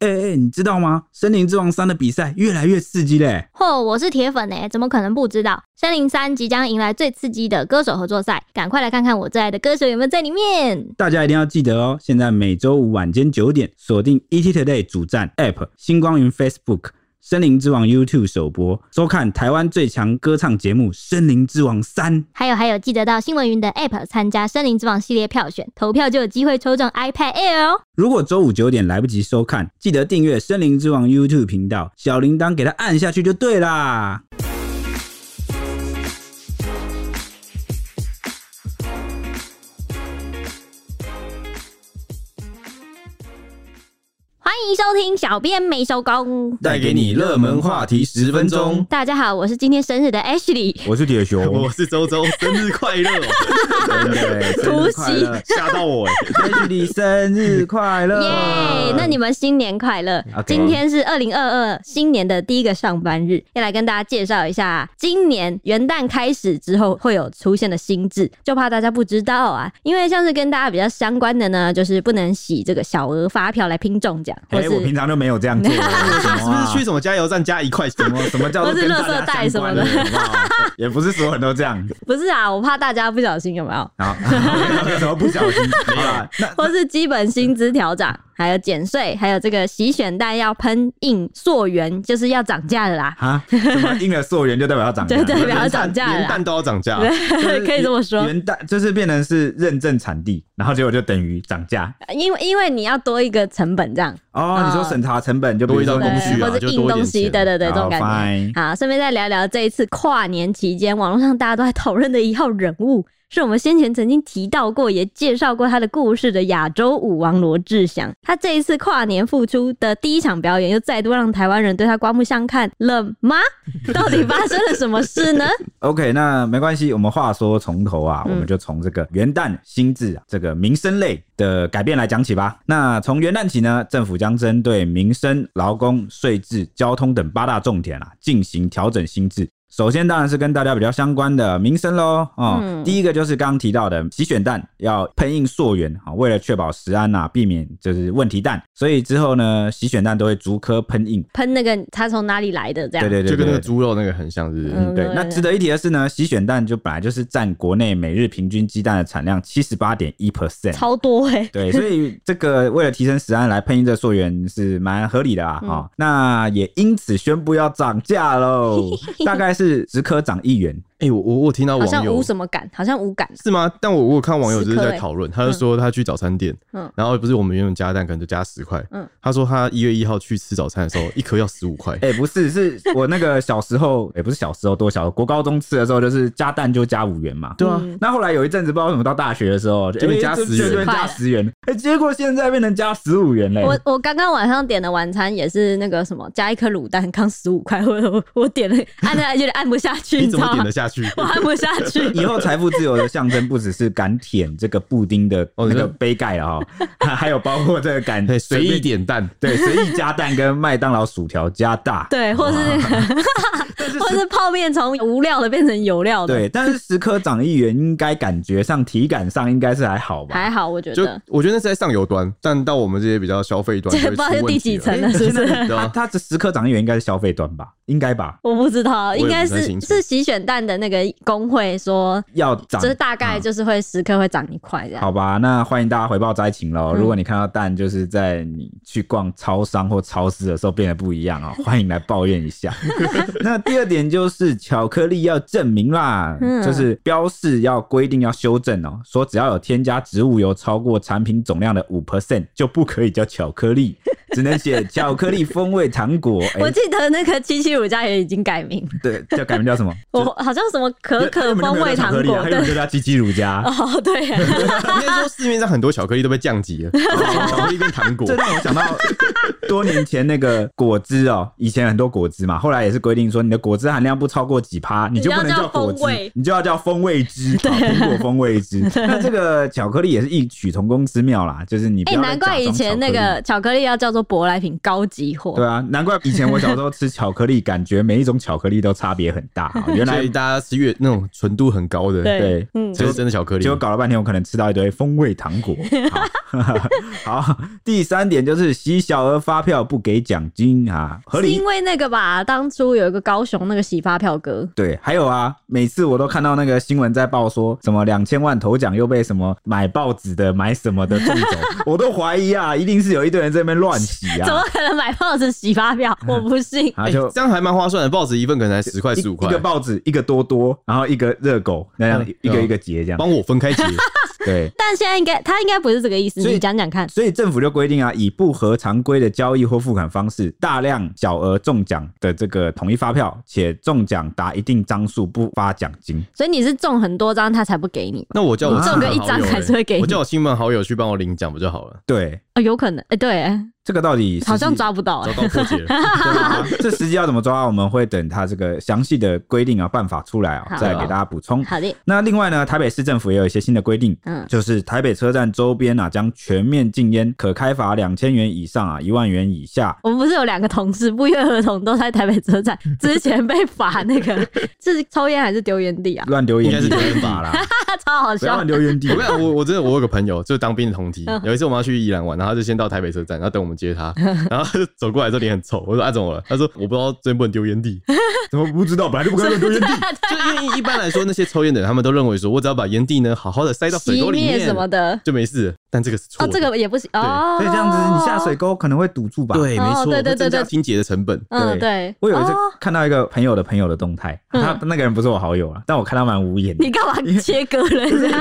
哎、欸、哎，你知道吗？《森林之王三》的比赛越来越刺激嘞！嚯，我是铁粉哎，怎么可能不知道？《森林三》即将迎来最刺激的歌手合作赛，赶快来看看我最爱的歌手有没有在里面！大家一定要记得哦，现在每周五晚间九点，锁定 ETtoday 主站 App、星光云 Facebook。森林之王 YouTube 首播，收看台湾最强歌唱节目《森林之王三》。还有还有，记得到新闻云的 App 参加森林之王系列票选，投票就有机会抽中 iPad Air 哦。如果周五九点来不及收看，记得订阅森林之王 YouTube 频道，小铃铛给它按下去就对啦。迎收听小编没收工，带给你热门话题十分钟。大家好，我是今天生日的 Ashley，我是铁熊，我是周周，生日快乐！突袭吓到我，Ashley 生日快乐！耶！那你们新年快乐！Okay. 今天是二零二二新年的第一个上班日，要来跟大家介绍一下今年元旦开始之后会有出现的新制，就怕大家不知道啊。因为像是跟大家比较相关的呢，就是不能洗这个小额发票来拼中奖。哎、欸，我平常就没有这样做。是不是去什么加油站加一块？什么什么叫做跟大家相关？什么的，也不是所有人都这样。不是啊，我怕大家不小心有没有？好，有什么不小心？没有啊。或是基本薪资调涨，还有减税，还有这个洗选蛋要喷印溯源，就是要涨价的啦。啊？什么印了溯源就代表要涨价？对，代表要涨价了。元旦都要涨价，可以这么说。元旦就是变成是认证产地，然后结果就等于涨价。因为因为你要多一个成本这样。哦，你说审查成本就多一道工序啊，或者印东西，对对对，这种感觉。好，顺便再聊聊这一次跨年期间，网络上大家都在讨论的一号人物。是我们先前曾经提到过，也介绍过他的故事的亚洲舞王罗志祥。他这一次跨年复出的第一场表演，又再度让台湾人对他刮目相看了吗？到底发生了什么事呢？OK，那没关系，我们话说从头啊，我们就从这个元旦新制啊，这个民生类的改变来讲起吧。那从元旦起呢，政府将针对民生、劳工、税制、交通等八大重点啊，进行调整新制。首先当然是跟大家比较相关的民生喽，哦、嗯，第一个就是刚刚提到的洗选蛋要喷印溯源啊，为了确保食安呐，避免就是问题蛋，所以之后呢，洗选蛋都会逐颗喷印，喷那个它从哪里来的这样，对对对，就跟那个猪肉那个很像，是不是？嗯，对。那值得一提的是呢，洗选蛋就本来就是占国内每日平均鸡蛋的产量七十八点一 percent，超多哎、欸。对，所以这个为了提升食安来喷印这溯源是蛮合理的啊，哈、嗯。那也因此宣布要涨价喽，大概是十颗涨一元。哎、欸，我我我听到网友好像无什么感，好像无感是吗？但我我有看网友就是在讨论，他就说他去早餐店，嗯，然后不是我们原本加蛋可能就加十块，嗯，他说他一月一号去吃早餐的时候，一颗要十五块。哎、欸，不是，是我那个小时候，也、欸、不是小时候多小，国高中吃的时候就是加蛋就加五元嘛，对啊。嗯、那后来有一阵子不知道为什么到大学的时候就变加十元，就加十元，哎、欸，结果现在变成加十五元嘞。我我刚刚晚上点的晚餐也是那个什么加一颗卤蛋刚十五块，我我我点了按下来有点按不下去，你怎么点得下去？我按不下去。以后财富自由的象征不只是敢舔这个布丁的那个杯盖了哈，还有包括这个敢随意点蛋，对，随意加蛋跟麦当劳薯条加大，对，或是或是泡面从无料的变成有料的，对。但是十颗涨一元，应该感觉上体感上应该是还好吧？还好，我觉得。我觉得那是在上游端，但到我们这些比较消费端，不知道是第几层了，是不是？他他这十颗涨一元应该是消费端吧？应该吧？我不知道，应该是是洗选蛋的那个工会。会说要涨，就是大概就是会十颗会涨一块这样。好吧，那欢迎大家回报灾情喽。如果你看到蛋就是在你去逛超商或超市的时候变得不一样哦，欢迎来抱怨一下。那第二点就是巧克力要证明啦，就是标示要规定要修正哦，说只要有添加植物油超过产品总量的五 percent 就不可以叫巧克力。只能写巧克力风味糖果。欸、我记得那个七七乳加也已经改名，对，叫改名叫什么？我好像什么可可风味糖果，还有就叫七七乳加。哦，对、啊，应该说市面上很多巧克力都被降级了，巧克力变糖果。这让我想到多年前那个果汁哦，以前很多果汁嘛，后来也是规定说你的果汁含量不超过几趴，你就不能叫果汁，你，你就要叫风味汁，苹果风味汁。那这个巧克力也是异曲同工之妙啦，就是你哎、欸，难怪以前那个巧克力要叫做。舶来品高级货，对啊，难怪以前我小时候吃巧克力，感觉每一种巧克力都差别很大。原来大家吃越那种纯度很高的，对，嗯，就是真的巧克力。结果搞了半天，我可能吃到一堆风味糖果。好，好，第三点就是洗小额发票不给奖金啊，合理？是因为那个吧，当初有一个高雄那个洗发票哥。对，还有啊，每次我都看到那个新闻在报说什么两千万头奖又被什么买报纸的买什么的中走，我都怀疑啊，一定是有一堆人在那边乱洗啊。怎么可能买报纸洗发票？我不信。啊，就、欸、这样还蛮划算的，报纸一份可能才十块十五块，一个报纸一个多多，然后一个热狗那样一个一个结这样，帮我分开结。对，但现在应该他应该不是这个意思，你讲讲看。所以政府就规定啊，以不合常规的交易或付款方式，大量小额中奖的这个统一发票，且中奖达一定张数不发奖金。所以你是中很多张，他才不给你。那我叫我中个一张还是会给你。我叫我亲朋好友去帮我领奖不就好了？对，哦，有可能，哎，对。这个到底好像抓不到，欸，找到破解了。这实际要怎么抓？我们会等他这个详细的规定啊办法出来啊，再给大家补充。好的。那另外呢，台北市政府也有一些新的规定，嗯，就是台北车站周边啊将全面禁烟，可开罚两千元以上啊一万元以下。我们不是有两个同事不约而同都在台北车站 之前被罚那个是抽烟还是丢烟蒂啊？乱丢烟应该是丢烟法啦，超好笑。乱丢烟蒂。我我我真的我有个朋友就是当兵的同梯，有一次我们要去宜兰玩，然后他就先到台北车站，然后等我们接他。然后他就走过来，这脸很臭。我说：“啊，怎么了？”他说：“我不知道这边不能丢烟蒂。”怎么不知道？本来就不该丢烟蒂。就因为一般来说，那些抽烟的人，他们都认为说，我只要把烟蒂呢好好的塞到水沟里面什么的，就没事。但这个是错。哦，这个也不行哦。所以这样子，你下水沟可能会堵住吧？对，没错。对对对对，清洁的成本。嗯，对。我有一次看到一个朋友的朋友的动态，他那个人不是我好友啊，但我看他蛮无言。你干嘛切割人家？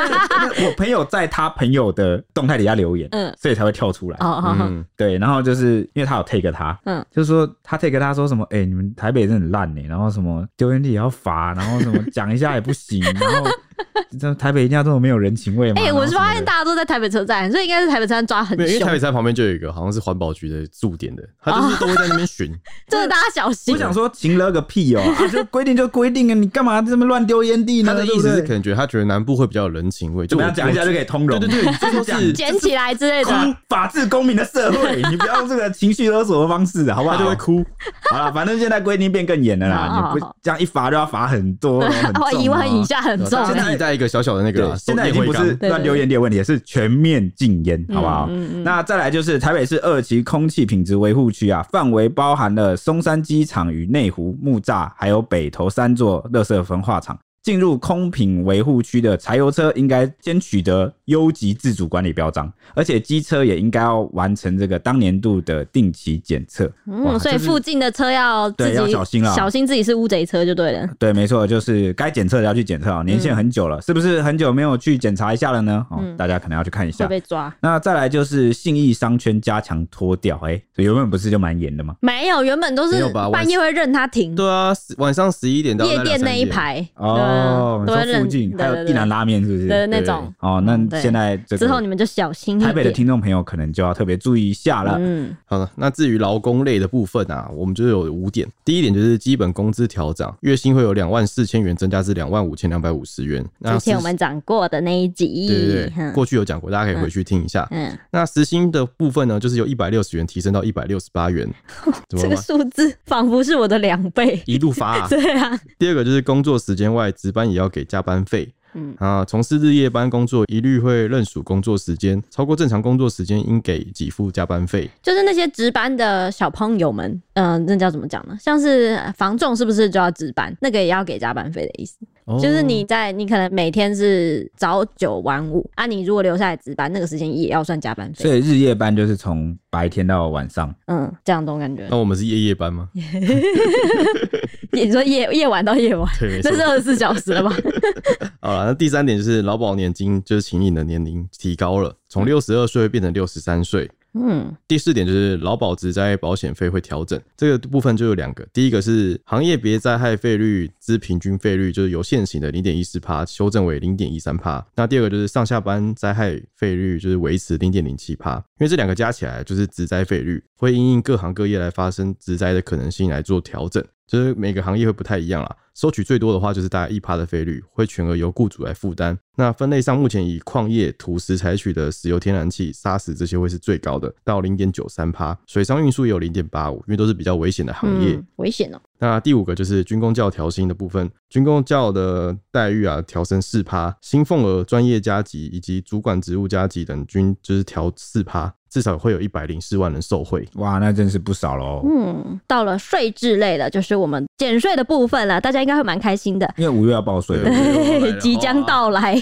我朋友在他朋友的动态底下留言，嗯，所以才会跳出来。哦哦，对。然后就是因为他有 take 他。嗯，就是说他 take 他说什么，哎、欸，你们台北真的很烂呢，然后什么丢烟蒂也要罚，然后什么讲一下也不行，然后 这台北一定要这么没有人情味吗？哎、欸，我是发现大家都在台北车站，所以应该是台北车站抓很凶。因为台北车站旁边就有一个好像是环保局的驻点的，他就是都会在那边巡，这是大家小心。我想说，行了个屁哦、喔 啊，就规定就规定啊，你干嘛这么乱丢烟蒂呢？他的意思是可能觉得他觉得南部会比较有人情味，就跟他讲一下就可以通融，对对对，就是捡起来之类的，法治公民的社会，你不要用这个情绪勒索的方式，好不好？他就会哭。好了，反正现在规定变更严了啦，你不这样一罚就要罚很多，罚一万以下很重。现在在一个小小的那个，现在已经不是乱丢烟蒂的问题，也是全面禁烟，好不好？那再来就是台北市二期空气品质维护区啊，范围包含了松山机场与内湖、木栅，还有北投三座垃圾焚化厂。进入空品维护区的柴油车应该先取得优级自主管理标章，而且机车也应该要完成这个当年度的定期检测。嗯，所以附近的车要自己对要小心了，小心自己是乌贼车就对了。对，没错，就是该检测的要去检测啊。年限很久了，嗯、是不是很久没有去检查一下了呢？哦，大家可能要去看一下。会被抓。那再来就是信义商圈加强脱掉，哎、欸，原本不是就蛮严的吗？没有，原本都是半夜会任他停。对啊，晚上十一点到夜店那一排哦。哦，你说附近还有一兰拉面是不是？对那种哦，那现在之后你们就小心。台北的听众朋友可能就要特别注意一下了。嗯，好了，那至于劳工类的部分啊，我们就有五点。第一点就是基本工资调涨，月薪会有两万四千元增加至两万五千两百五十元。之前我们讲过的那一集，对对对，过去有讲过，大家可以回去听一下。嗯，那时薪的部分呢，就是由一百六十元提升到一百六十八元。这个数字仿佛是我的两倍，一路发啊。对啊。第二个就是工作时间外值班也要给加班费。嗯啊，从事日夜班工作，一律会认属工作时间，超过正常工作时间应给给付加班费。就是那些值班的小朋友们，嗯、呃，那叫怎么讲呢？像是房仲是不是就要值班？那个也要给加班费的意思。哦、就是你在你可能每天是早九晚五啊，你如果留下来值班，那个时间也要算加班费。所以日夜班就是从白天到晚上。嗯，这样种感觉。那我们是夜夜班吗？你说夜夜晚到夜晚，对，那是二十四小时了吧？好了，那第三点就是劳保年金，就是请你的年龄提高了，从六十二岁变成六十三岁。嗯，第四点就是劳保职灾保险费会调整，这个部分就有两个，第一个是行业别灾害费率之平均费率，就是由现行的零点一四帕修正为零点一三帕。那第二个就是上下班灾害费率，就是维持零点零七帕。因为这两个加起来就是职灾费率，会因应各行各业来发生职灾的可能性来做调整，就是每个行业会不太一样啦。收取最多的话就是大概一趴的费率，会全额由雇主来负担。那分类上目前以矿业、土石采取的石油、天然气、砂石这些会是最高的，到零点九三趴。水上运输也有零点八五，因为都是比较危险的行业。嗯、危险哦。那第五个就是军工教调薪的部分，军工教的待遇啊调升四趴，薪俸额、专业加级以及主管职务加级等均就是调四趴。至少会有一百零四万人受惠，哇，那真是不少喽。嗯，到了税制类的，就是我们减税的部分了，大家应该会蛮开心的，因为五月要报税了，对，即将到来。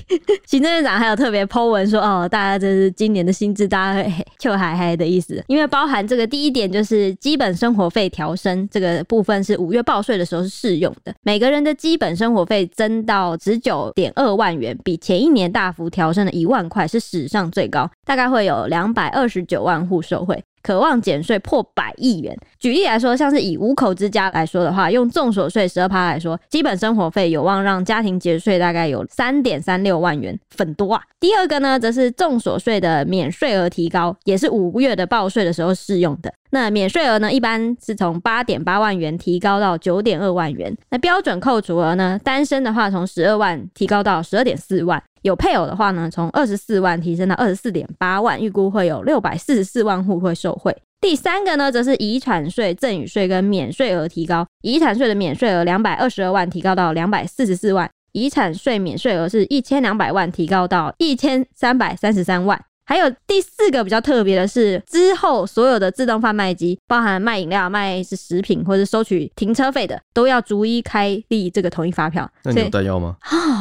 行政院长还有特别 po 文说，哦，大家这是今年的薪资，大家会就嗨嗨的意思，因为包含这个第一点就是基本生活费调升这个部分是五月报税的时候是适用的，每个人的基本生活费增到十九点二万元，比前一年大幅调升了一万块，是史上最高，大概会有两百二十。九万户受惠，渴望减税破百亿元。举例来说，像是以五口之家来说的话，用重所税十二趴来说，基本生活费有望让家庭节税大概有三点三六万元，很多啊。第二个呢，则是重所税的免税额提高，也是五月的报税的时候适用的。那免税额呢，一般是从八点八万元提高到九点二万元。那标准扣除额呢，单身的话从十二万提高到十二点四万。有配偶的话呢，从二十四万提升到二十四点八万，预估会有六百四十四万户会受惠。第三个呢，则是遗产税、赠与税跟免税额提高。遗产税的免税额两百二十二万提高到两百四十四万，遗产税免税额是一千两百万提高到一千三百三十三万。还有第四个比较特别的是，之后所有的自动贩卖机，包含卖饮料、卖是食品或者收取停车费的，都要逐一开立这个统一发票。那扭蛋要吗？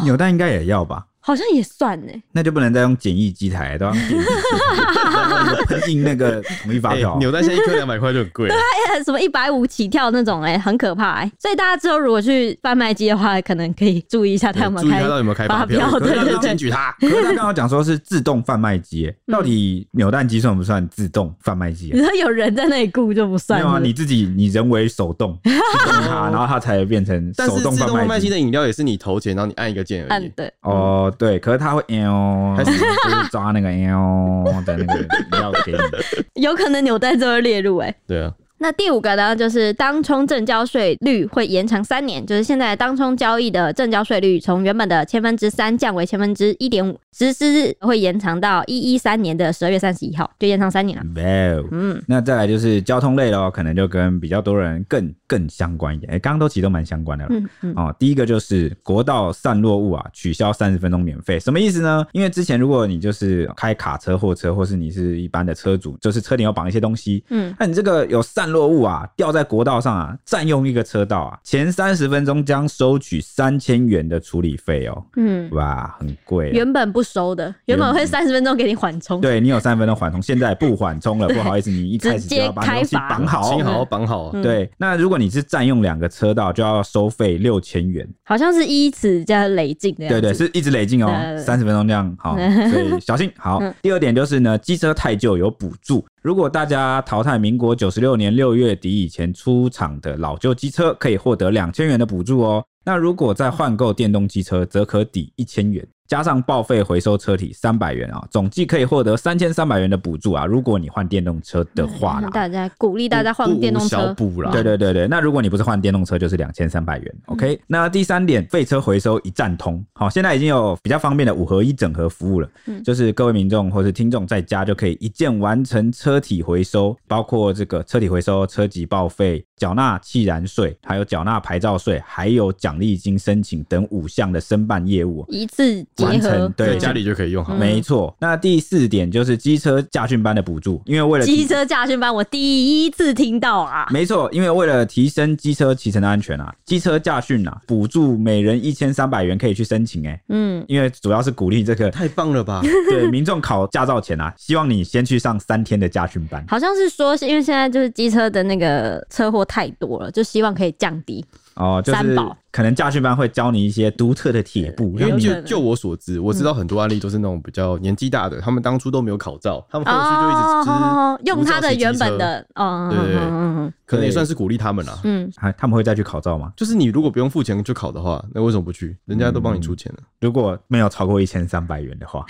扭蛋应该也要吧。好像也算呢，那就不能再用简易机台，都要 喷印那个统一发票。扭蛋现在一颗两百块就很贵，对啊，什么一百五起跳那种，哎，很可怕哎。所以大家之后如果去贩卖机的话，可能可以注意一下他有没有开，有没有开发票，对对对，检举他。可是他刚刚讲说是自动贩卖机，到底扭蛋机算不算自动贩卖机？你说有人在那里顾就不算，没有啊，你自己你人为手动它，然后它才会变成手动贩卖机。自动贩卖机的饮料也是你投钱，然后你按一个键而已。对，哦对，可是他会。喵，他是就是抓那个喵的那个要给你，有可能纽带就会列入哎、欸，对啊。那第五个呢，就是当冲正交税率会延长三年，就是现在当冲交易的正交税率从原本的千分之三降为千分之一点五，实施日会延长到一一三年的十二月三十一号，就延长三年了。哇，嗯，那再来就是交通类咯，可能就跟比较多人更更相关一点。哎、欸，刚刚都其实都蛮相关的了。嗯嗯。哦，第一个就是国道散落物啊，取消三十分钟免费，什么意思呢？因为之前如果你就是开卡车、货车，或是你是一般的车主，就是车顶有绑一些东西，嗯，那你这个有散。落物啊，掉在国道上啊，占用一个车道啊，前三十分钟将收取三千元的处理费哦。嗯，哇，很贵。原本不收的，原本会三十分钟给你缓冲。对，你有三十分钟缓冲，现在不缓冲了，不好意思，你一开始就要把东西绑好，绑好，绑好。对，那如果你是占用两个车道，就要收费六千元。好像是依次这样累进的。对对，是一直累进哦，三十分钟这样好，所以小心。好，第二点就是呢，机车太旧有补助。如果大家淘汰民国九十六年六月底以前出厂的老旧机车，可以获得两千元的补助哦。那如果再换购电动机车，则可抵一千元。加上报废回收车体三百元啊，总计可以获得三千三百元的补助啊。如果你换电动车的话啦，大家鼓励大家换电动车补啦。对对对对，那如果你不是换电动车，就是两千三百元。OK，那第三点，废车回收一站通。好，现在已经有比较方便的五合一整合服务了，就是各位民众或是听众在家就可以一键完成车体回收，包括这个车体回收、车籍报废、缴纳汽燃税，还有缴纳牌照税，还有奖励金申请等五项的申办业务，一次。完成对，家里就可以用好。没错，那第四点就是机车驾训班的补助，因为为了机车驾训班，我第一次听到啊。没错，因为为了提升机车骑乘的安全啊，机车驾训啊，补助每人一千三百元可以去申请哎。嗯，因为主要是鼓励这个，太棒了吧？对，民众考驾照前啊，希望你先去上三天的驾训班。好像是说，是因为现在就是机车的那个车祸太多了，就希望可以降低。哦，就是可能驾训班会教你一些独特的铁步，因为就就我所知，我知道很多案例都是那种比较年纪大的，他们当初都没有考照，他们后续就一直只用他的原本的，哦，对对，可能也算是鼓励他们啦。嗯，还他们会再去考照吗？就是你如果不用付钱就考的话，那为什么不去？人家都帮你出钱了。如果没有超过一千三百元的话，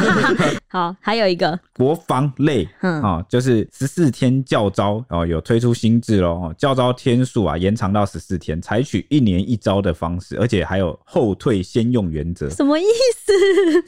好，还有一个国防类，啊，就是十四天教招哦，有推出新制喽，教招天数啊延长到十四天。采取一年一招的方式，而且还有后退先用原则。什么意思？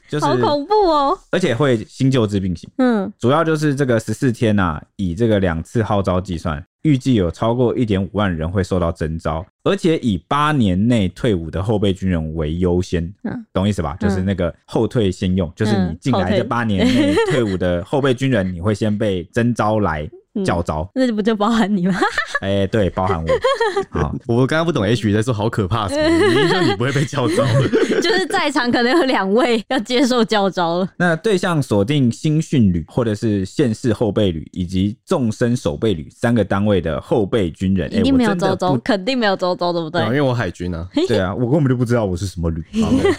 就是好恐怖哦！而且会新旧制并行。嗯，主要就是这个十四天呐、啊，以这个两次号召计算。预计有超过一点五万人会受到征召，而且以八年内退伍的后备军人为优先，嗯，懂意思吧？就是那个后退先用，就是你进来这八年内退伍的后备军人，你会先被征召来。教招，嗯，那不就包含你吗？哎、欸，对，包含我。好，我刚刚不懂 H 在说好可怕什么，你说你不会被教招，就是在场可能有两位要接受教招了。那对象锁定新训旅或者是县市后备旅以及纵深守备旅三个单位的后备军人，一定没有周周，肯定没有周周，对不对？因为我海军啊，对啊，我根本就不知道我是什么旅，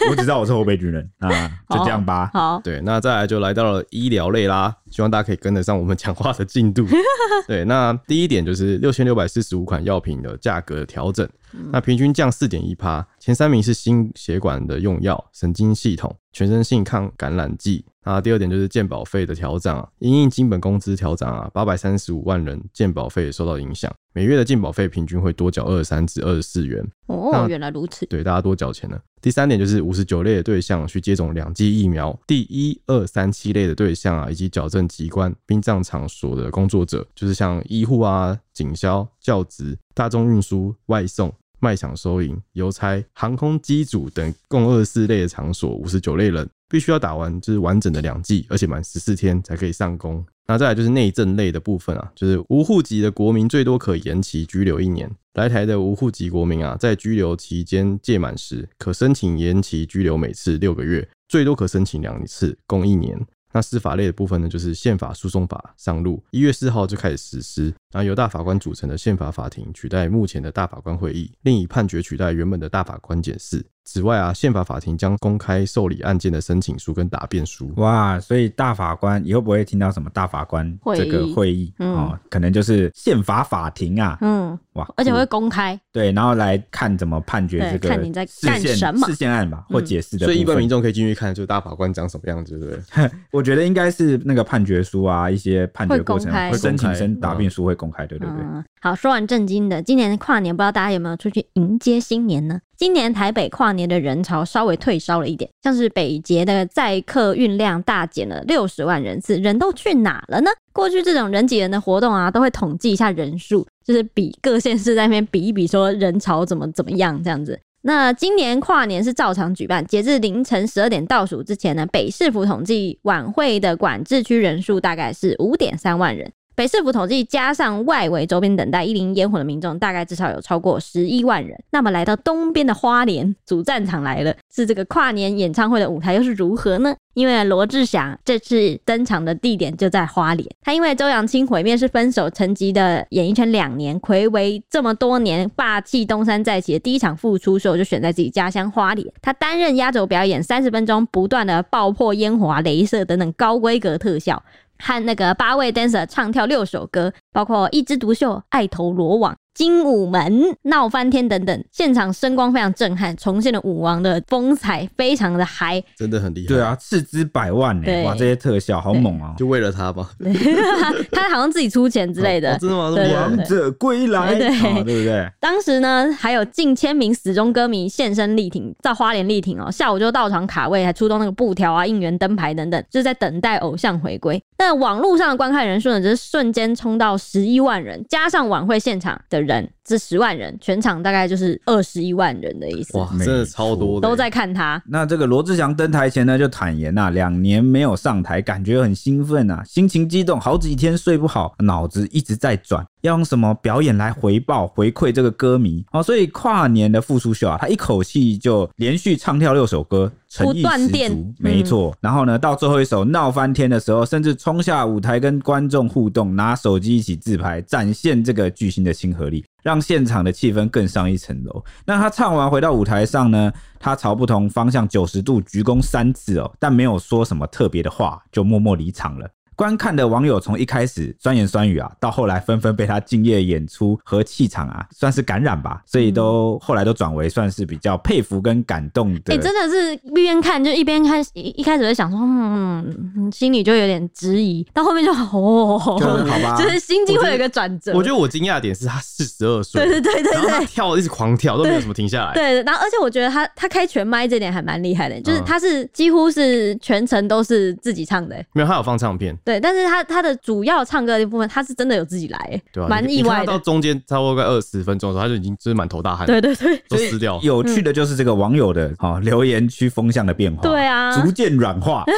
我只知道我是后备军人啊，就这样吧。好，对，那再来就来到了医疗类啦，希望大家可以跟得上我们讲话的进度。对，那第一点就是六千六百四十五款药品的价格调整，那平均降四点一趴。前三名是心血管的用药、神经系统、全身性抗感染剂。那第二点就是健保费的调整啊，因应基本工资调整啊，八百三十五万人健保费受到影响，每月的健保费平均会多缴二十三至二十四元。哦，原来如此。对，大家多缴钱了。第三点就是五十九类的对象去接种两剂疫苗，第一、二、三、七类的对象啊，以及矫正机关、殡葬场所的工作者，就是像医护啊、警消、教职、大众运输、外送。卖场收银、邮差、航空机组等共二四类的场所，五十九类人必须要打完就是完整的两剂，而且满十四天才可以上工。那再来就是内政类的部分啊，就是无户籍的国民最多可延期居留一年。来台的无户籍国民啊，在居留期间届满时，可申请延期居留，每次六个月，最多可申请两次，共一年。那司法类的部分呢，就是宪法诉讼法上路，一月四号就开始实施。然后由大法官组成的宪法法庭取代目前的大法官会议，另以判决取代原本的大法官检视。此外啊，宪法法庭将公开受理案件的申请书跟答辩书。哇，所以大法官以后不会听到什么大法官这个会议哦、嗯，可能就是宪法法庭啊。嗯，哇，而且会公开。对，然后来看怎么判决这个看你在干什么事件案吧，或解释的。所以一般民众可以进去看，就是大法官长什么样子，对不对？我觉得应该是那个判决书啊，一些判决过程会申请申答辩书会公公开，对对对。嗯、好，说完正经的，今年跨年不知道大家有没有出去迎接新年呢？今年台北跨年的人潮稍微退烧了一点，像是北捷的载客运量大减了六十万人次，人都去哪了呢？过去这种人挤人的活动啊，都会统计一下人数，就是比各县市在那边比一比，说人潮怎么怎么样这样子。那今年跨年是照常举办，截至凌晨十二点倒数之前呢，北市府统计晚会的管制区人数大概是五点三万人。北市府统计，加上外围周边等待一零烟火的民众，大概至少有超过十一万人。那么来到东边的花莲主战场来了，是这个跨年演唱会的舞台又是如何呢？因为罗志祥这次登场的地点就在花莲，他因为周扬青毁灭式分手沉寂的演艺圈两年，睽违这么多年霸气东山再起的第一场复出秀就选在自己家乡花莲，他担任压轴表演三十分钟，不断的爆破烟火啊、镭射等等高规格特效。和那个八位 dancer 唱跳六首歌，包括一枝独秀、爱投罗网。精武门闹翻天等等，现场声光非常震撼，重现了武王的风采，非常的嗨，真的很厉害。对啊，斥资百万呢，哇，这些特效好猛啊！就为了他吧，他好像自己出钱之类的。哦、真的吗？王者归来，对，不对？当时呢，还有近千名死忠歌迷现身力挺，在花莲力挺哦，下午就到场卡位，还出动那个布条啊、应援灯牌等等，就是在等待偶像回归。那网络上的观看人数呢，只是瞬间冲到十一万人，加上晚会现场的人，这十万人，全场大概就是二十一万人的意思。哇，真的超多的，都在看他。那这个罗志祥登台前呢，就坦言啊，两年没有上台，感觉很兴奋啊，心情激动，好几天睡不好，脑子一直在转。要用什么表演来回报回馈这个歌迷哦，所以跨年的复出秀啊，他一口气就连续唱跳六首歌，诚意十足，没错。然后呢，到最后一首闹翻天的时候，甚至冲下舞台跟观众互动，拿手机一起自拍，展现这个巨星的亲和力，让现场的气氛更上一层楼。那他唱完回到舞台上呢，他朝不同方向九十度鞠躬三次哦，但没有说什么特别的话，就默默离场了。观看的网友从一开始酸言酸语啊，到后来纷纷被他敬业演出和气场啊，算是感染吧，所以都后来都转为算是比较佩服跟感动的。哎、欸，真的是一边看就一边看，一开始会想说，嗯，心里就有点质疑，到后面就哦，好吧，就是心境会有一个转折。我觉得我惊讶的点是他四十二岁，对对对对对，跳一直狂跳都没有什么停下来。对，然后而且我觉得他他开全麦这点还蛮厉害的，就是他是几乎是全程都是自己唱的、欸，没有他有放唱片。对，但是他他的主要唱歌的部分，他是真的有自己来，对蛮意外的。到中间差不多快二十分钟的时候，他就已经就是满头大汗，对对对，都湿掉。有趣的就是这个网友的哦留言区风向的变化，对啊，逐渐软化，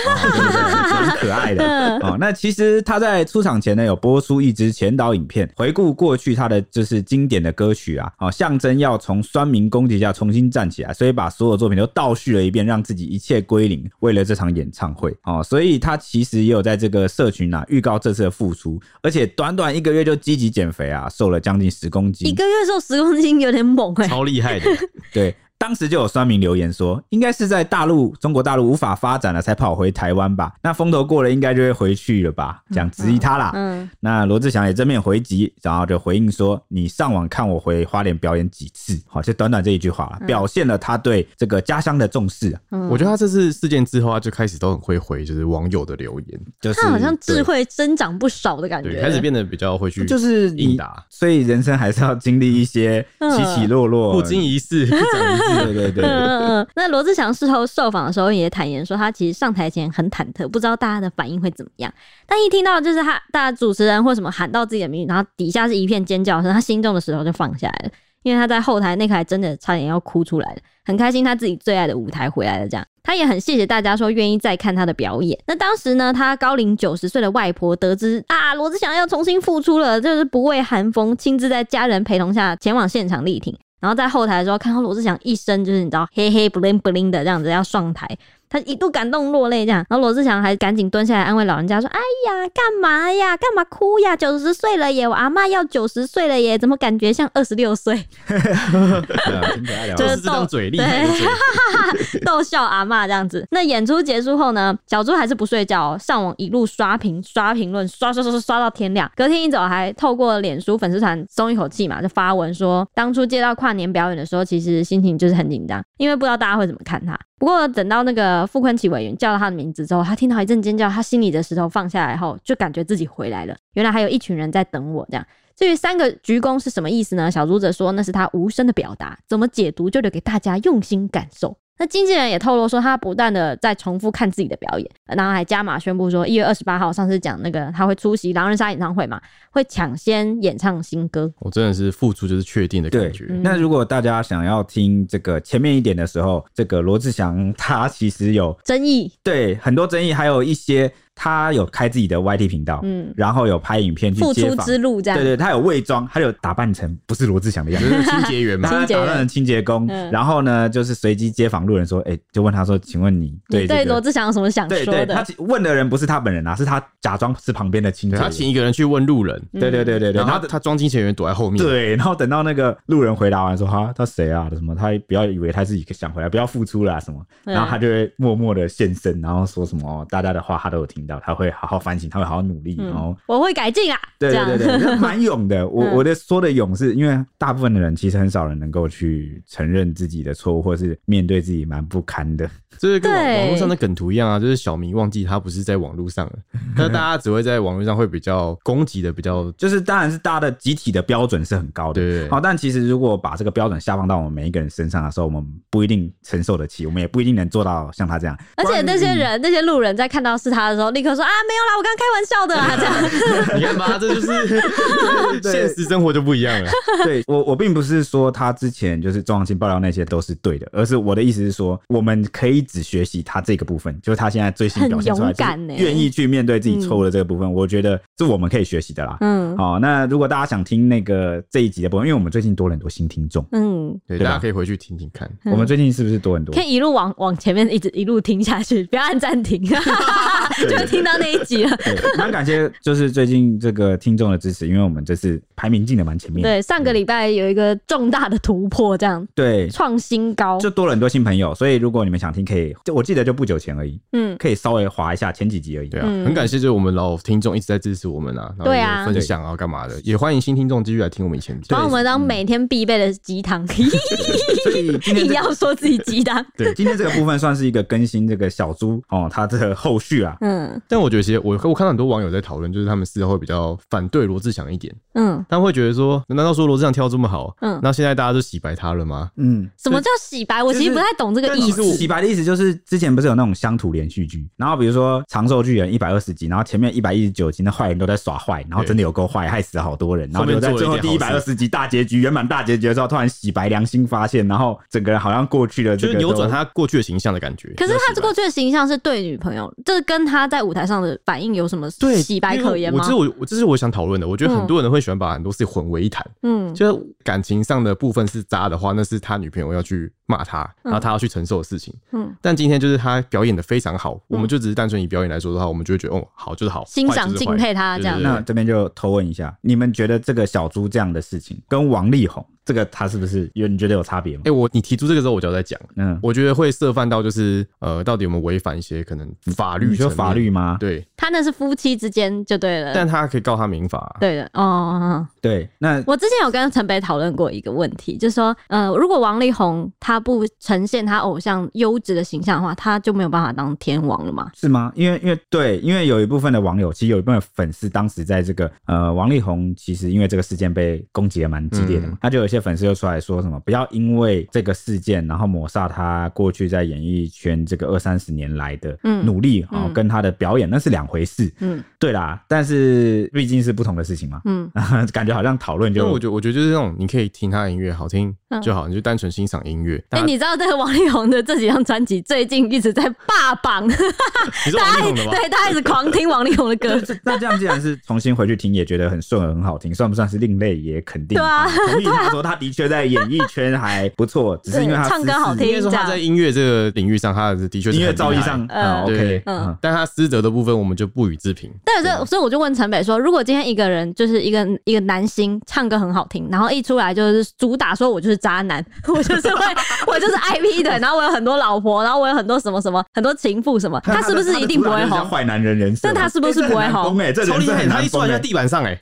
蛮可爱的哦。那其实他在出场前呢，有播出一支前导影片，回顾过去他的就是经典的歌曲啊，啊，象征要从酸民攻击下重新站起来，所以把所有作品都倒叙了一遍，让自己一切归零，为了这场演唱会啊。所以他其实也有在这个社群啊预告这次的复出，而且短短一个月就积极减肥啊，瘦了将近十公斤，一个月瘦十公斤有点猛哎、欸，超厉害的，对。当时就有酸民留言说，应该是在大陆中国大陆无法发展了，才跑回台湾吧？那风头过了，应该就会回去了吧？这样质疑他啦。嗯，嗯那罗志祥也正面回击，然后就回应说：“你上网看我回花莲表演几次？好，就短短这一句话，表现了他对这个家乡的重视。嗯、我觉得他这次事件之后，他就开始都很会回，就是网友的留言，就是他好像智慧增长不少的感觉，开始变得比较会去，就是应答。所以人生还是要经历一些起起落落，不经一事不长一智。对对对。嗯，那罗志祥事后受访的时候也坦言说，他其实上台前很忐忑，不知道大家的反应会怎么样。但一听到就是他大家主持人或什么喊到自己的名字，然后底下是一片尖叫声，他心中的石头就放下来了。因为他在后台那还真的差点要哭出来了，很开心他自己最爱的舞台回来了。这样，他也很谢谢大家说愿意再看他的表演。那当时呢，他高龄九十岁的外婆得知啊罗志祥要重新复出了，就是不畏寒风，亲自在家人陪同下前往现场力挺。然后在后台的时候，看到罗志祥一身就是你知道黑黑 bling bling 的这样子要上台。他一度感动落泪，这样，然后罗志祥还赶紧蹲下来安慰老人家说：“哎呀，干嘛呀？干嘛哭呀？九十岁了耶，我阿嬷要九十岁了耶，怎么感觉像二十六岁？”就是这种嘴厉害，逗笑阿嬷这样子。那演出结束后呢，小猪还是不睡觉，上网一路刷屏、刷评论，刷刷刷刷刷到天亮。隔天一早还透过脸书粉丝团松一口气嘛，就发文说，当初接到跨年表演的时候，其实心情就是很紧张，因为不知道大家会怎么看他。不过等到那个傅昆萁委员叫了他的名字之后，他听到一阵尖叫，他心里的石头放下来后，就感觉自己回来了。原来还有一群人在等我。这样，至于三个鞠躬是什么意思呢？小猪则说那是他无声的表达，怎么解读就留给大家用心感受。那经纪人也透露说，他不断的在重复看自己的表演，然后还加码宣布说，一月二十八号上次讲那个他会出席狼人杀演唱会嘛，会抢先演唱新歌。我真的是付出就是确定的感觉。那如果大家想要听这个前面一点的时候，这个罗志祥他其实有争议，对很多争议，还有一些。他有开自己的 YT 频道，嗯，然后有拍影片去接访，复出之路这样，对对，他有伪装，他有打扮成不是罗志祥的样子，就是清洁员嘛，他打扮成清洁工，然后呢，就是随机接访路人说，哎，就问他说，请问你对对罗志祥有什么想说的？对对，他问的人不是他本人啊，是他假装是旁边的清洁员，他请一个人去问路人，对对对对对，然后他装清洁员躲在后面，对，然后等到那个路人回答完说，哈，他谁啊？什么？他不要以为他自己想回来，不要付出了什么，然后他就会默默的现身，然后说什么大家的话他都有听到，他会好好反省，他会好好努力，然后我会改进啊。对对对对，蛮勇的。我我的说的勇是因为大部分的人其实很少人能够去承认自己的错误，或是面对自己蛮不堪的。就是跟网网络上的梗图一样啊，就是小明忘记他不是在网络上了，那大家只会在网络上会比较攻击的比较，就是当然是大家的集体的标准是很高的。对，好，但其实如果把这个标准下放到我们每一个人身上的时候，我们不一定承受得起，我们也不一定能做到像他这样。而且那些人、那些路人在看到是他的时候，立刻说啊，没有啦，我刚开玩笑的啊，这样。你看吧，这就是 现实生活就不一样了。对我，我并不是说他之前就是重要性爆料那些都是对的，而是我的意思是说，我们可以只学习他这个部分，就是他现在最新表现出来，愿意去面对自己错误的这个部分，我觉得是我们可以学习的啦。嗯，好，那如果大家想听那个这一集的部分，因为我们最近多了很多新听众，嗯，对，大家可以回去听听看，我们最近是不是多很多？可以一路往往前面一直一路听下去，不要按暂停，就听到那一集了。对，蛮感谢，就是最近这个听众的支持，因为我们这次排名进的蛮前面。对，上个礼拜有一个重大的突破，这样对，创新高，就多了很多新朋友。所以如果你们想听，可以，就我记得就不久前而已，嗯，可以稍微滑一下前几集而已。对啊，很感谢，就是我们老听众一直在支持我们啊，对啊，分享啊干嘛的，也欢迎新听众继续来听我们以前，把我们当每天必备的鸡汤。所以今天要说自己鸡汤。对，今天这个部分算是一个更新这个小猪哦，它的后续啊，嗯，但我觉得其实我我看到很多网友在讨论，就是他们事后会比较反对罗志祥一点。嗯，他们会觉得说，难道说罗志祥跳这么好？嗯，那现在大家都洗白他了吗？嗯，什么叫洗白？我其实不太懂这个意思。洗白的意思就是之前不是有那种乡土连续剧，然后比如说长寿巨人一百二十集，然后前面一百一十九集那坏人都在耍坏，然后真的有够坏，害死了好多人，然后就在最后第一百二十集大结局圆满大结局的时候，突然洗白良心发现，然后整个人好像过去了，就是扭转他过去的形象的感觉。可是他这过去的形象是对女朋友，这跟他在舞台上的反应有什么洗白可言吗？我这我我这是我想讨论的。我觉得很多人会喜欢把很多事混为一谈。嗯，就是感情上的部分是渣的话，那是他女朋友要去骂他，然后他要去承受的事情。嗯，但今天就是他表演的非常好，我们就只是单纯以表演来说的话，我们就会觉得哦，好就是好，欣赏敬佩他这样。那这边就偷问一下，你们觉得这个小猪这样的事情跟王力宏？这个他是不是有你觉得有差别吗？哎、欸，我你提出这个时候，我就在讲，嗯，我觉得会涉犯到就是呃，到底有没有违反一些可能法律？你说法律吗？对，他那是夫妻之间就对了，但他可以告他民法。对的，哦，对。那我之前有跟陈北讨论过一个问题，就是说，呃，如果王力宏他不呈现他偶像优质的形象的话，他就没有办法当天王了吗？是吗？因为因为对，因为有一部分的网友，其实有一部分粉丝，当时在这个呃，王力宏其实因为这个事件被攻击的蛮激烈的嘛，嗯、他就有一些。粉丝又出来说什么？不要因为这个事件，然后抹杀他过去在演艺圈这个二三十年来的努力啊，嗯、跟他的表演那是两回事。嗯，对啦，但是毕竟是不同的事情嘛。嗯，感觉好像讨论就，我觉得我觉得就是那种你可以听他的音乐好听就好，你就单纯欣赏音乐。哎，你知道这个王力宏的这几张专辑最近一直在霸榜？你说王力宏的吗？对，他一直狂听王力宏的歌。那这样既然是重新回去听，也觉得很顺耳、很好听，算不算是另类？也肯定。对啊，同意他说他。他的确在演艺圈还不错，只是因为他唱歌好听。应该说他在音乐这个领域上，他的确音乐造诣上嗯 OK，嗯，但他私德的部分，我们就不予置评。对，所以所以我就问陈北说，如果今天一个人就是一个一个男星唱歌很好听，然后一出来就是主打说我就是渣男，我就是会 我就是 IP 的，然后我有很多老婆，然后我有很多什么什么很多情妇什么，他是不是一定不会红？坏男人人生，但他是不是不会红？哎，这超厉害，他一摔在地板上哎。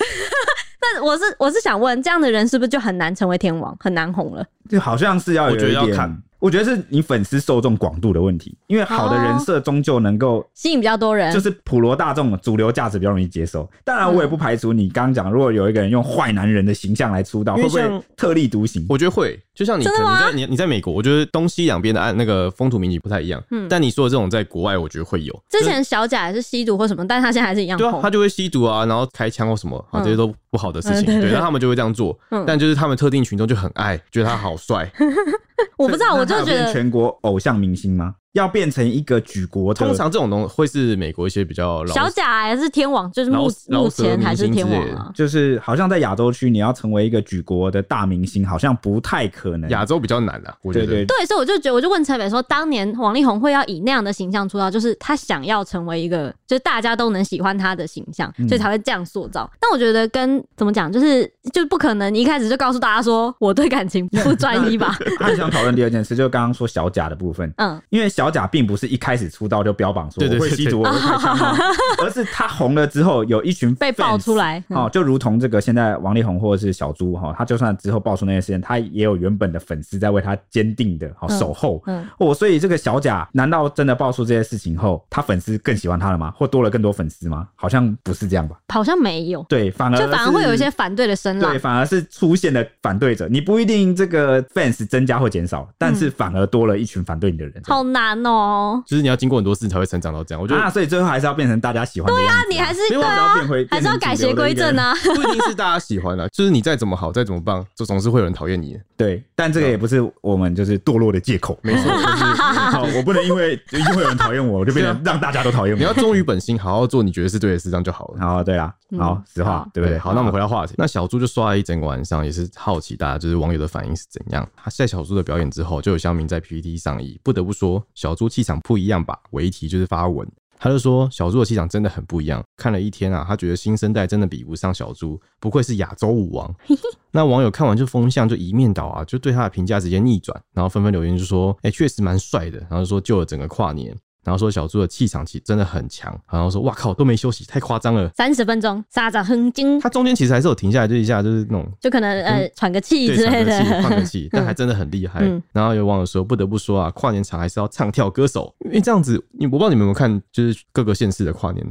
但我是我是想问，这样的人是不是就很难成为天王，很难红了？就好像是要有一点，我觉得要看。我觉得是你粉丝受众广度的问题，因为好的人设终究能够吸引比较多人，就是普罗大众主流价值比较容易接受。当然，我也不排除你刚刚讲，如果有一个人用坏男人的形象来出道，会不会特立独行？我觉得会。就像你可能你在你你在美国，我觉得东西两边的按那个风土民情不太一样。嗯，但你说的这种在国外，我觉得会有。之前小贾也是吸毒或什么，但是他现在还是一样。对啊，他就会吸毒啊，然后开枪或什么啊，这些都不好的事情。对，那他们就会这样做。但就是他们特定群众就很爱，觉得他好帅。我不知道，我就觉得全国偶像明星吗？要变成一个举国，通常这种东西会是美国一些比较老小贾还是天王，就是目目前还是天王啊，就是好像在亚洲区，你要成为一个举国的大明星，好像不太可能。亚洲比较难啊，我觉得。对，对，对，所以我就觉得，我就问陈北说，当年王力宏会要以那样的形象出道，就是他想要成为一个，就是大家都能喜欢他的形象，所以才会这样塑造。嗯、但我觉得跟怎么讲，就是就不可能，一开始就告诉大家说我对感情不专一吧。他想讨论第二件事，就刚刚说小贾的部分，嗯，因为小贾并不是一开。始出道就标榜说我会吸毒，我会开枪，而是他红了之后有一群被爆出来，哦，就如同这个现在王力宏或者是小猪哈，他就算之后爆出那些事情，他也有原本的粉丝在为他坚定的好守候，嗯，哦，所以这个小贾难道真的爆出这些事情后，他粉丝更喜欢他了吗？或多了更多粉丝吗？好像不是这样吧？好像没有，对，反而就反而会有一些反对的声浪，对，反而是出现了反对者，你不一定这个 fans 增加或减少，但是反而多了一群反对你的人，好难哦，就是你要经过很多事情。会成长到这样，我觉得啊，所以最后还是要变成大家喜欢的。对啊，你还是对啊，还是要改邪归正啊。不一定是大家喜欢的，就是你再怎么好，再怎么棒，就总是会有人讨厌你。对，但这个也不是我们就是堕落的借口。没错，就是 我不能因为一定会有人讨厌我，我就变成让大家都讨厌我。你要忠于本心，好好做你觉得是对的事，这样就好了。好，对啊，好，实话，对不对？好，那我们回到话题。那小猪就刷了一整个晚上，也是好奇大家就是网友的反应是怎样。他在小猪的表演之后，就有乡民在 PPT 上以“不得不说，小猪气场不一样吧”为题，就是发文。他就说小猪的气场真的很不一样，看了一天啊，他觉得新生代真的比不上小猪，不愧是亚洲舞王。那网友看完就风向就一面倒啊，就对他的评价直接逆转，然后纷纷留言就说：“哎、欸，确实蛮帅的。”然后就说救了整个跨年。然后说小猪的气场其实真的很强，然后说哇靠都没休息，太夸张了，三十分钟沙掌哼惊，他中间其实还是有停下来，就一下就是那种就可能呃喘个气之类的，喘个气，但还真的很厉害。然后有网友说不得不说啊，跨年场还是要唱跳歌手，因为这样子，你我不知道你们有没有看，就是各个县市的跨年。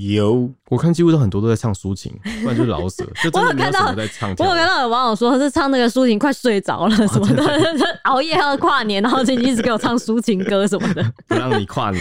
有，我看几乎都很多都在唱抒情，不然就是老舍，就真的没有什么在唱跳。我有看到有网友说是唱那个抒情快睡着了什么的，熬夜要跨年，然后就一直给我唱抒情歌什么的，不让你跨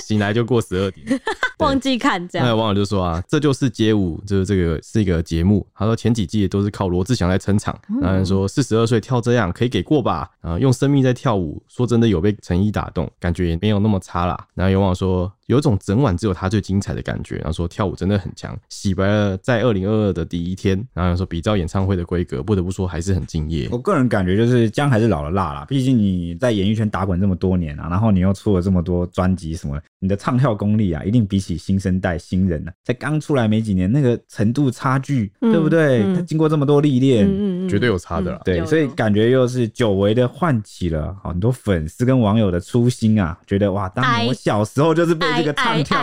醒来就过十二点，忘记看这样。那有网友就说啊，这就是街舞，就是这个是一个节目。他说前几季都是靠罗志祥来撑场，然后说四十二岁跳这样可以给过吧？啊，用生命在跳舞，说真的有被诚意打动，感觉也没有那么差啦。然后有网友说。有种整晚只有他最精彩的感觉，然后说跳舞真的很强，洗白了在二零二二的第一天，然后说比照演唱会的规格，不得不说还是很敬业。我个人感觉就是姜还是老了辣啦，毕竟你在演艺圈打滚这么多年啊，然后你又出了这么多专辑什么，你的唱跳功力啊，一定比起新生代新人啊，在刚出来没几年那个程度差距，嗯、对不对？嗯、他经过这么多历练，嗯、绝对有差的啦。对，所以感觉又是久违的唤起了很多粉丝跟网友的初心啊，觉得哇，当年我小时候就是被这个唱跳。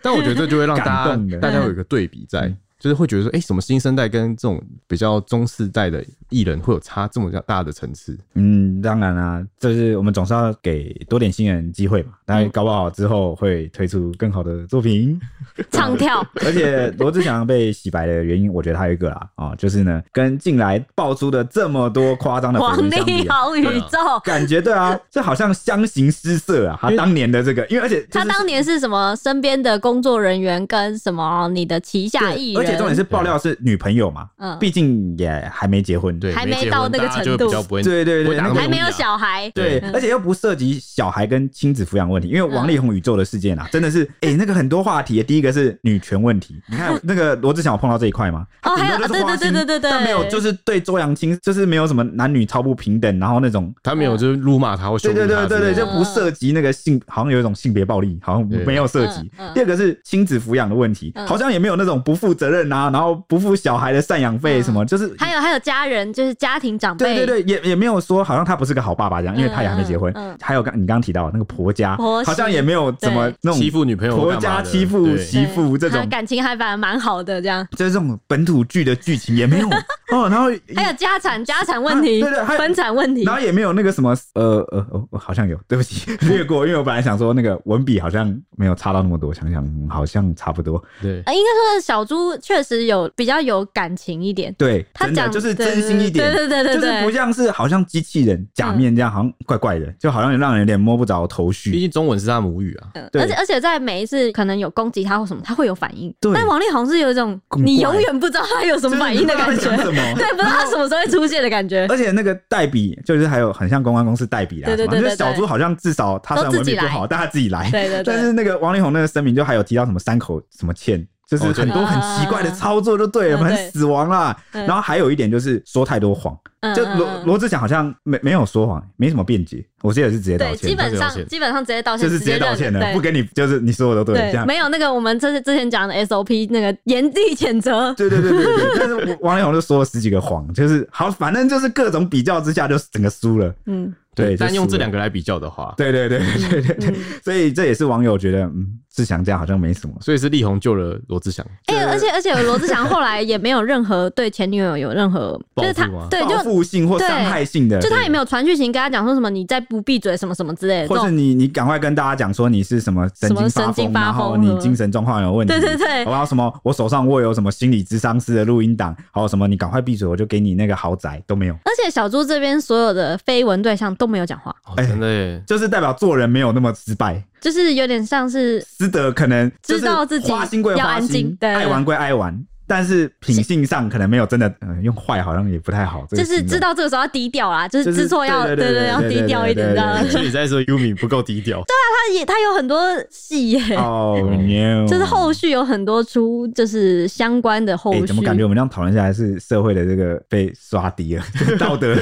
但我觉得这就会让大家大家有一个对比在。就是会觉得说，哎、欸，什么新生代跟这种比较中世代的艺人会有差这么大的层次？嗯，当然啦、啊，就是我们总是要给多点新人机会嘛。当然，搞不好之后会推出更好的作品，唱跳。而且罗志祥被洗白的原因，我觉得还有一个啦，啊，就是呢，跟近来爆出的这么多夸张的绯闻相比、啊，王力宏宇宙感觉对啊，这好像相形失色啊。他当年的这个，因为而且他当年是什么身边的工作人员跟什么你的旗下艺人。重点是爆料是女朋友嘛，嗯，毕竟也还没结婚，对，还没到那个程度，对对对，还没有小孩，对，而且又不涉及小孩跟亲子抚养问题，因为王力宏宇宙的事件啊，真的是，哎，那个很多话题，第一个是女权问题，你看那个罗志祥有碰到这一块吗？哦，还有，对对对对对对，但没有，就是对周扬青，就是没有什么男女超不平等，然后那种他没有就是辱骂他或羞辱他，对对对对对，就不涉及那个性，好像有一种性别暴力，好像没有涉及。第二个是亲子抚养的问题，好像也没有那种不负责任啊，然后不。付小孩的赡养费什么，就是还有还有家人，就是家庭长辈，对对对，也也没有说好像他不是个好爸爸这样，因为他也还没结婚。还有刚你刚刚提到那个婆家，好像也没有怎么那种欺负女朋友，婆家欺负媳妇这种感情还反而蛮好的这样。就是这种本土剧的剧情也没有哦，然后 还有家产家产问题，对对，分产问题，然后也没有那个什么呃呃哦，好像有，对不起略过，因为我本来想说那个文笔好像没有差到那么多，想想好像差不多。对，应该说小猪确实有比较有感情。一点，对，他讲就是真心一点，对对对对，就是不像是好像机器人假面这样，好像怪怪的，就好像让人有点摸不着头绪。毕竟中文是他母语啊，而且而且在每一次可能有攻击他或什么，他会有反应。但王力宏是有一种你永远不知道他有什么反应的感觉，对，不知道他什么时候会出现的感觉。而且那个代笔就是还有很像公关公司代笔啦，对对对，就是小猪好像至少他虽然文笔不好，但他自己来，对对。但是那个王力宏那个声明就还有提到什么三口什么茜。就是很多很奇怪的操作就对了，很死亡啦。然后还有一点就是说太多谎，就罗罗志祥好像没没有说谎，没什么辩解，我记得是直接道歉，基本上基本上直接道歉，就是直接道歉的，不跟你就是你说的都对，这样。没有那个我们这是之前讲的 SOP 那个严厉谴责，对对对对对。但是王力宏就说了十几个谎，就是好，反正就是各种比较之下就整个输了，嗯。对，但用这两个来比较的话，对对对对对对，所以这也是网友觉得，嗯，志祥这样好像没什么，所以是力宏救了罗志祥。哎，而且而且罗志祥后来也没有任何对前女友有任何，就是他对就报复性或伤害性的，就他也没有传讯息跟他讲说什么你再不闭嘴什么什么之类的，或是你你赶快跟大家讲说你是什么神经发疯，然后你精神状况有问题，对对对，然后什么我手上握有什么心理咨商师的录音档，还有什么你赶快闭嘴，我就给你那个豪宅都没有。而且小猪这边所有的绯闻对象都没有讲话。真的耶，就是代表做人没有那么失败，就是有点像是思德，可能知道自己花心归花心，爱玩归爱玩。但是品性上可能没有真的，嗯，用坏好像也不太好。就是知道这个时候要低调啦，就是知错要对对要低调一点的。所以你在说 Yumi 不够低调？对啊，他也他有很多戏耶。哦，no，就是后续有很多出就是相关的后续。怎么感觉我们这样讨论下来是社会的这个被刷低了，道德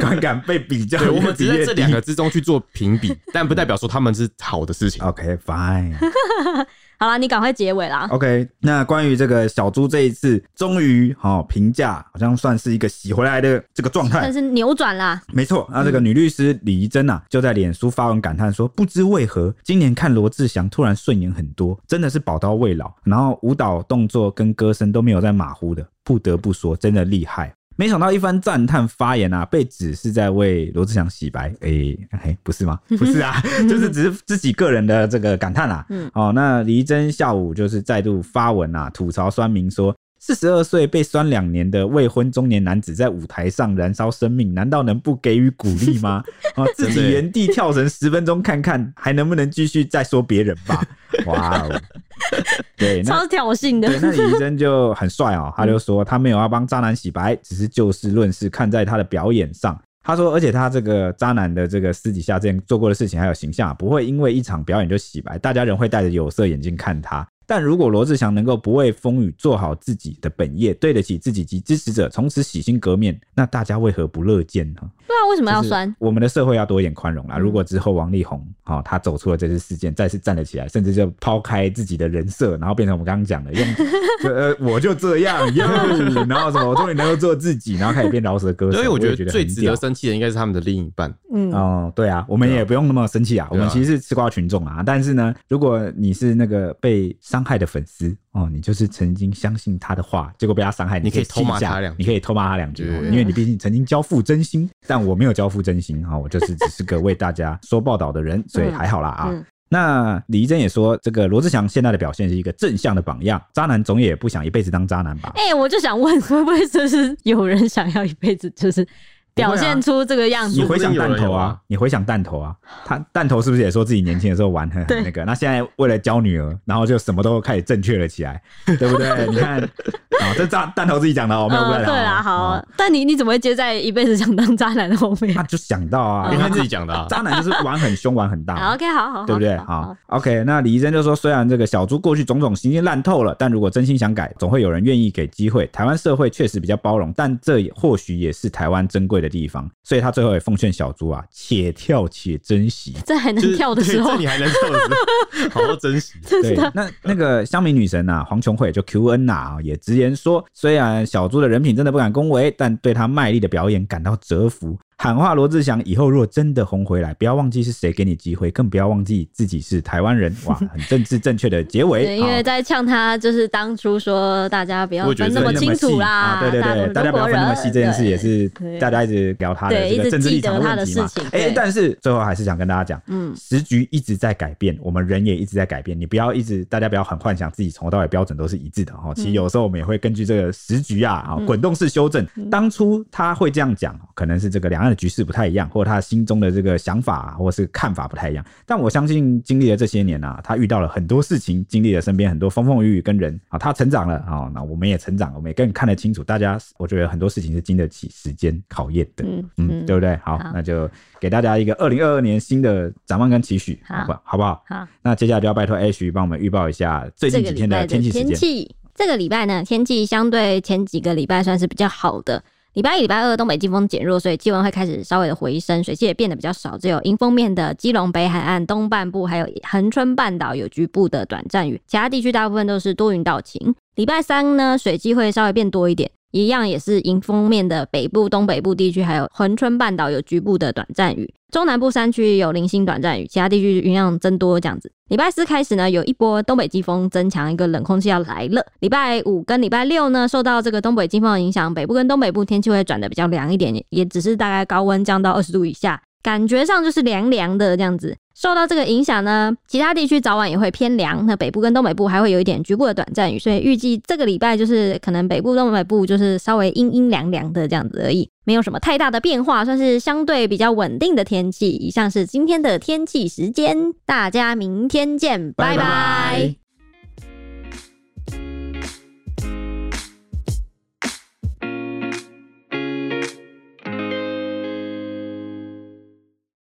观感被比较。我们只在这两个之中去做评比，但不代表说他们是好的事情。OK，fine。好了，你赶快结尾啦。OK，那关于这个小猪这一次终于好评价，好像算是一个洗回来的这个状态，算是扭转啦。没错，那这个女律师李怡珍啊，就在脸书发文感叹说：“不知为何，今年看罗志祥突然顺眼很多，真的是宝刀未老，然后舞蹈动作跟歌声都没有在马虎的，不得不说，真的厉害。”没想到一番赞叹发言啊，被指是在为罗志祥洗白，哎、欸、哎，不是吗？不是啊，就是只是自己个人的这个感叹啊。嗯，哦，那李怡贞下午就是再度发文啊，吐槽酸民说，四十二岁被酸两年的未婚中年男子在舞台上燃烧生命，难道能不给予鼓励吗？啊，自己原地跳绳十分钟，看看还能不能继续再说别人吧。哇哦！对，超挑衅的。对，那李医生就很帅哦，他就说他没有要帮渣男洗白，只是就事论事，看在他的表演上。他说，而且他这个渣男的这个私底下之前做过的事情还有形象，不会因为一场表演就洗白，大家仍会戴着有色眼镜看他。但如果罗志祥能够不畏风雨，做好自己的本业，对得起自己及支持者，从此洗心革面，那大家为何不乐见呢？对啊，为什么要酸？我们的社会要多一点宽容啦。如果之后王力宏好，他走出了这次事件，再次站了起来，甚至就抛开自己的人设，然后变成我们刚刚讲的用 呃，我就这样，然后什么，我终于能够做自己，然后开始变饶舌歌手。所以我觉得最值得生气的应该是他们的另一半。嗯哦，对啊，我们也不用那么生气啊，我们其实是吃瓜群众啊。但是呢，如果你是那个被伤害的粉丝。哦，你就是曾经相信他的话，结果被他伤害，你可以偷骂他两句，你可以偷骂他两句，因为你毕竟曾经交付真心，但我没有交付真心啊，我就是只是个为大家说报道的人，所以还好啦啊。那李怡珍也说，这个罗志祥现在的表现是一个正向的榜样，渣男总也不想一辈子当渣男吧？哎，我就想问，会不会就是有人想要一辈子就是？表现出这个样子，你回想弹头啊，你回想弹头啊，他弹头是不是也说自己年轻的时候玩很很那个？那现在为了教女儿，然后就什么都开始正确了起来，对不对？你看啊，这渣弹头自己讲的哦，没有关系。对啦，好，但你你怎么会接在一辈子想当渣男的后面？他就想到啊，因为他自己讲的，渣男就是玩很凶，玩很大。OK，好好，对不对？好，OK。那李医生就说，虽然这个小猪过去种种行径烂透了，但如果真心想改，总会有人愿意给机会。台湾社会确实比较包容，但这也或许也是台湾珍贵的地方，所以他。最后也奉劝小猪啊，且跳且珍惜，在还能跳的时候，在你还能跳的时候，好好珍惜。对，那那个乡民女神啊，黄琼慧就 Q N 啊，也直言说，虽然小猪的人品真的不敢恭维，但对他卖力的表演感到折服。喊话罗志祥，以后如果真的红回来，不要忘记是谁给你机会，更不要忘记自己是台湾人。哇，很政治正确的结尾。对，因为在呛他，就是当初说大家不要分那么清楚啦。啊、对对对，大家不要分那么细，这件事也是大家一直聊他的这个政治立场的问题嘛。哎、欸，但是最后还是想跟大家讲，嗯，时局一直在改变，我们人也一直在改变。你不要一直，大家不要很幻想自己从头到尾标准都是一致的哈。其实有时候我们也会根据这个时局啊啊滚动式修正。当初他会这样讲，可能是这个两岸的局势不太一样。或者他心中的这个想法或是看法不太一样，但我相信经历了这些年啊，他遇到了很多事情，经历了身边很多风风雨雨跟人啊，他成长了啊，那我们也成长，我们也更看得清楚。大家，我觉得很多事情是经得起时间考验的，嗯嗯，对不对？好，好，那就给大家一个二零二二年新的展望跟期许，好不好？好不好？好，那接下来就要拜托 Ash 帮我们预报一下最近几天的天气时间。天气这个礼拜呢，天气相对前几个礼拜算是比较好的。礼拜一、礼拜二东北季风减弱，所以气温会开始稍微的回升，水汽也变得比较少。只有迎风面的基隆北海岸东半部，还有恒春半岛有局部的短暂雨，其他地区大部分都是多云到晴。礼拜三呢，水汽会稍微变多一点。一样也是迎风面的北部、东北部地区，还有恒春半岛有局部的短暂雨，中南部山区有零星短暂雨，其他地区云量增多这样子。礼拜四开始呢，有一波东北季风增强，一个冷空气要来了。礼拜五跟礼拜六呢，受到这个东北季风的影响，北部跟东北部天气会转的比较凉一点，也只是大概高温降到二十度以下。感觉上就是凉凉的这样子，受到这个影响呢，其他地区早晚也会偏凉。那北部跟东北部还会有一点局部的短暂雨，所以预计这个礼拜就是可能北部、东北部就是稍微阴阴凉凉的这样子而已，没有什么太大的变化，算是相对比较稳定的天气。以上是今天的天气时间，大家明天见，拜拜。拜拜。